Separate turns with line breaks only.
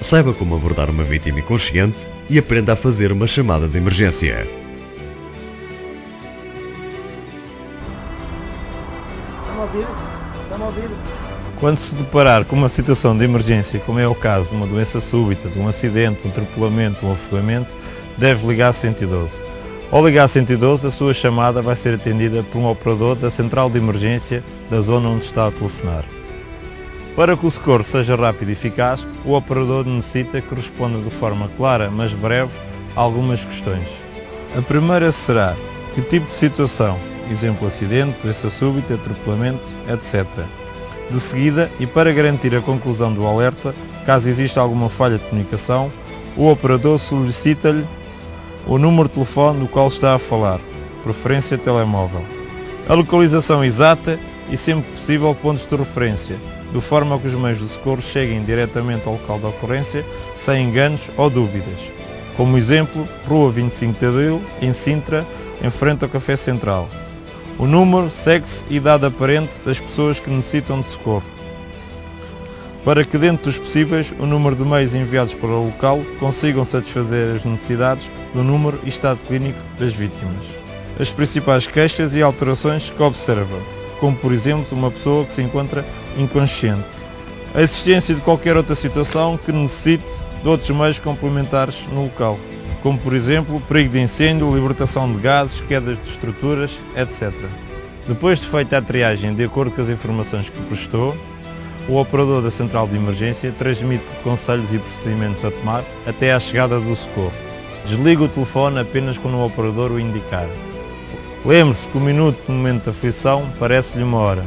saiba como abordar uma vítima inconsciente e aprenda a fazer uma chamada de emergência.
Está-me a ouvir? Está-me a ouvir?
Quando se deparar com uma situação de emergência, como é o caso de uma doença súbita, de um acidente, um atropelamento, um afogamento, deve ligar 112. Ao ligar 112, a sua chamada vai ser atendida por um operador da central de emergência da zona onde está a telefonar. Para que o socorro seja rápido e eficaz, o operador necessita que responda de forma clara, mas breve, algumas questões. A primeira será que tipo de situação, exemplo acidente, doença súbita, atropelamento, etc. De seguida, e para garantir a conclusão do alerta, caso exista alguma falha de comunicação, o operador solicita-lhe o número de telefone do qual está a falar, preferência telemóvel, a localização exata e, sempre possível, pontos de referência, de forma que os meios de socorro cheguem diretamente ao local da ocorrência sem enganos ou dúvidas. Como exemplo, Rua 25 de Abril, em Sintra, em frente ao Café Central. O número, sexo e idade aparente das pessoas que necessitam de socorro. Para que, dentro dos possíveis, o número de meios enviados para o local consigam satisfazer as necessidades do número e estado clínico das vítimas. As principais queixas e alterações que observa, como por exemplo uma pessoa que se encontra inconsciente. A existência de qualquer outra situação que necessite de outros meios complementares no local, como por exemplo perigo de incêndio, libertação de gases, quedas de estruturas, etc. Depois de feita a triagem de acordo com as informações que prestou, o operador da central de emergência transmite conselhos e procedimentos a tomar até à chegada do socorro. Desliga o telefone apenas quando o operador o indicar. Lembre-se que o minuto de momento de aflição parece-lhe uma hora.